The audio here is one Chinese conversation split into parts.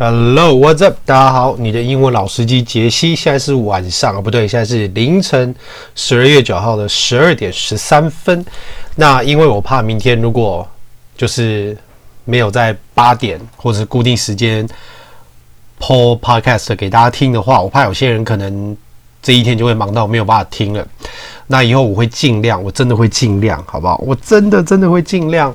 Hello，What's up？大家好，你的英文老司机杰西，现在是晚上啊，不对，现在是凌晨十二月九号的十二点十三分。那因为我怕明天如果就是没有在八点或者是固定时间 po podcast 给大家听的话，我怕有些人可能这一天就会忙到没有办法听了。那以后我会尽量，我真的会尽量，好不好？我真的真的会尽量，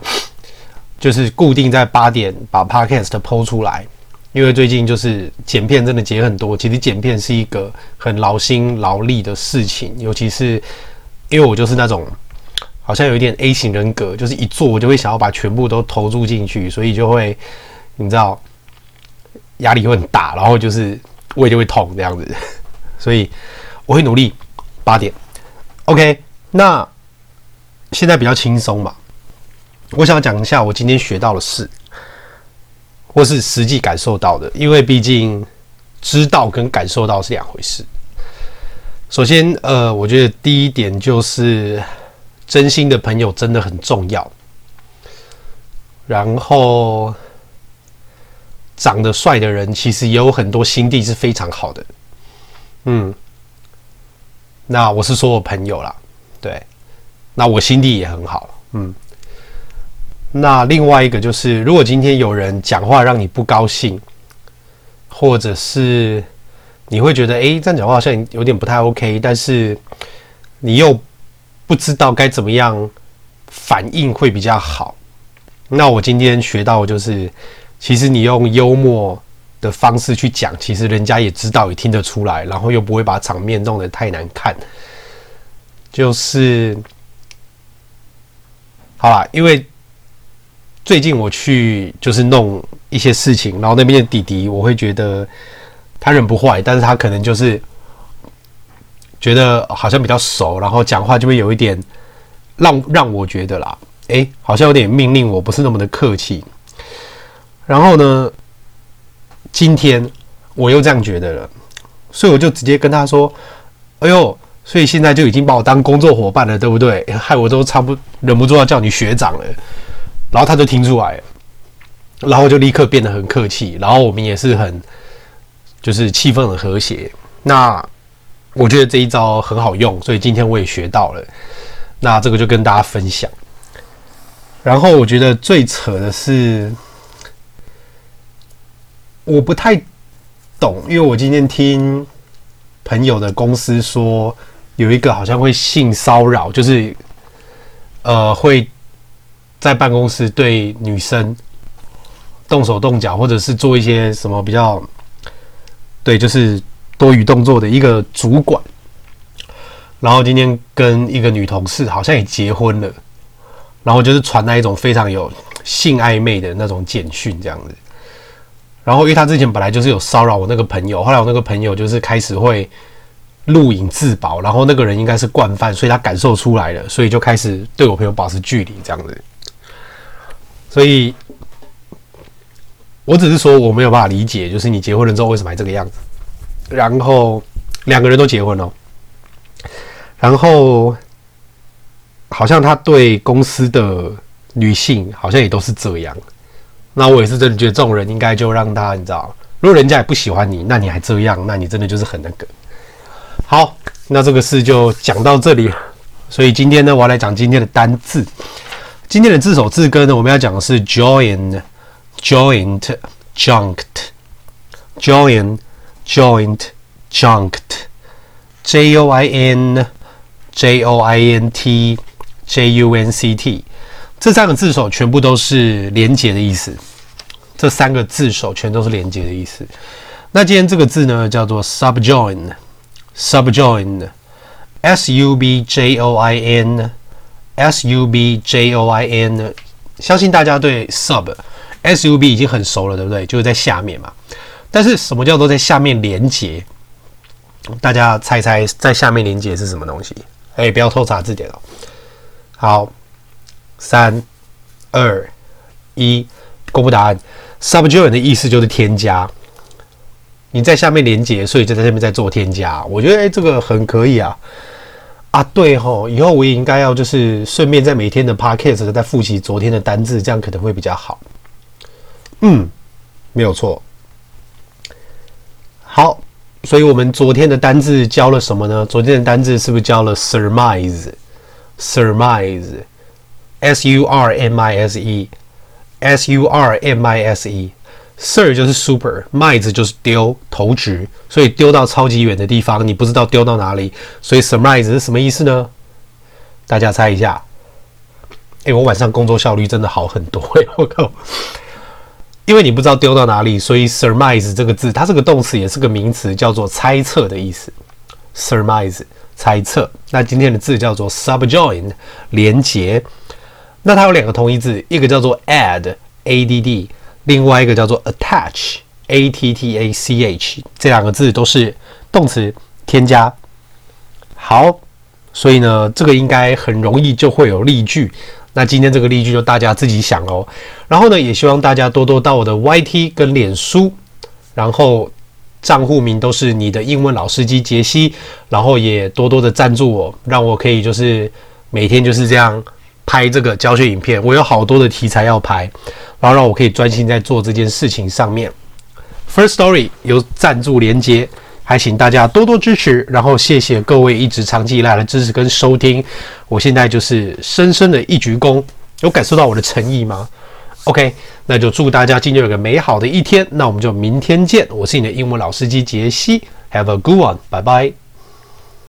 就是固定在八点把 podcast po 出来。因为最近就是剪片真的剪很多，其实剪片是一个很劳心劳力的事情，尤其是因为我就是那种好像有一点 A 型人格，就是一做我就会想要把全部都投注进去，所以就会你知道压力会很大，然后就是胃就会痛这样子，所以我会努力八点。OK，那现在比较轻松嘛，我想讲一下我今天学到的事。或是实际感受到的，因为毕竟知道跟感受到是两回事。首先，呃，我觉得第一点就是真心的朋友真的很重要。然后，长得帅的人其实也有很多心地是非常好的。嗯，那我是说我朋友啦，对，那我心地也很好。嗯。那另外一个就是，如果今天有人讲话让你不高兴，或者是你会觉得，诶，这样讲话好像有点不太 OK，但是你又不知道该怎么样反应会比较好。那我今天学到的就是，其实你用幽默的方式去讲，其实人家也知道，也听得出来，然后又不会把场面弄得太难看。就是，好啦，因为。最近我去就是弄一些事情，然后那边的弟弟，我会觉得他人不坏，但是他可能就是觉得好像比较熟，然后讲话就会有一点让让我觉得啦，诶，好像有点命令我，不是那么的客气。然后呢，今天我又这样觉得了，所以我就直接跟他说：“哎呦，所以现在就已经把我当工作伙伴了，对不对？害我都差不忍不住要叫你学长了。”然后他就听出来，然后就立刻变得很客气，然后我们也是很，就是气氛很和谐。那我觉得这一招很好用，所以今天我也学到了。那这个就跟大家分享。然后我觉得最扯的是，我不太懂，因为我今天听朋友的公司说，有一个好像会性骚扰，就是呃会。在办公室对女生动手动脚，或者是做一些什么比较，对，就是多余动作的一个主管，然后今天跟一个女同事好像也结婚了，然后就是传来一种非常有性暧昧的那种简讯这样子，然后因为他之前本来就是有骚扰我那个朋友，后来我那个朋友就是开始会录影自保，然后那个人应该是惯犯，所以他感受出来了，所以就开始对我朋友保持距离这样子。所以，我只是说我没有办法理解，就是你结婚了之后为什么还这个样子？然后两个人都结婚了，然后好像他对公司的女性好像也都是这样。那我也是真的觉得这种人应该就让他，你知道，如果人家也不喜欢你，那你还这样，那你真的就是很那个。好，那这个事就讲到这里。所以今天呢，我要来讲今天的单字。今天的字首字根呢，我们要讲的是 join、joint、junked、join、joint、junked、j o i n、j o i n t、j u n c t 这三个字首全部都是连结的意思。这三个字首全都是连结的意思。那今天这个字呢，叫做 subjoin、subjoin、s u b j o i n。S U B J O I N，相信大家对 sub S U B 已经很熟了，对不对？就是在下面嘛。但是什么叫做在下面连接？大家猜猜，在下面连接是什么东西？哎，不要偷查字典哦。好，三、二、一，公布答案。Subjoin 的意思就是添加。你在下面连接，所以就在下面在做添加。我觉得哎，这个很可以啊。啊，对吼，以后我也应该要就是顺便在每天的 podcast 再复习昨天的单字，这样可能会比较好。嗯，没有错。好，所以我们昨天的单字教了什么呢？昨天的单字是不是教了 surmise？surmise，s u r m i s e，s u r m i s e Sir 就是 super，mise 就是丢投掷，所以丢到超级远的地方，你不知道丢到哪里，所以 surmise 是什么意思呢？大家猜一下。哎、我晚上工作效率真的好很多、欸！我靠，因为你不知道丢到哪里，所以 surmise 这个字，它是个动词，也是个名词，叫做猜测的意思。surmise 猜测。那今天的字叫做 subjoin 连结。那它有两个同义字，一个叫做 add a d d，另外一个叫做 attach a t t a c h。这两个字都是动词，添加。好，所以呢，这个应该很容易就会有例句。那今天这个例句就大家自己想哦，然后呢，也希望大家多多到我的 YT 跟脸书，然后账户名都是你的英文老司机杰西，然后也多多的赞助我，让我可以就是每天就是这样拍这个教学影片。我有好多的题材要拍，然后让我可以专心在做这件事情上面。First story 有赞助连接。还请大家多多支持，然后谢谢各位一直长期以来的支持跟收听。我现在就是深深的一鞠躬，有感受到我的诚意吗？OK，那就祝大家今天有个美好的一天。那我们就明天见。我是你的英文老司机杰西，Have a good one，拜拜。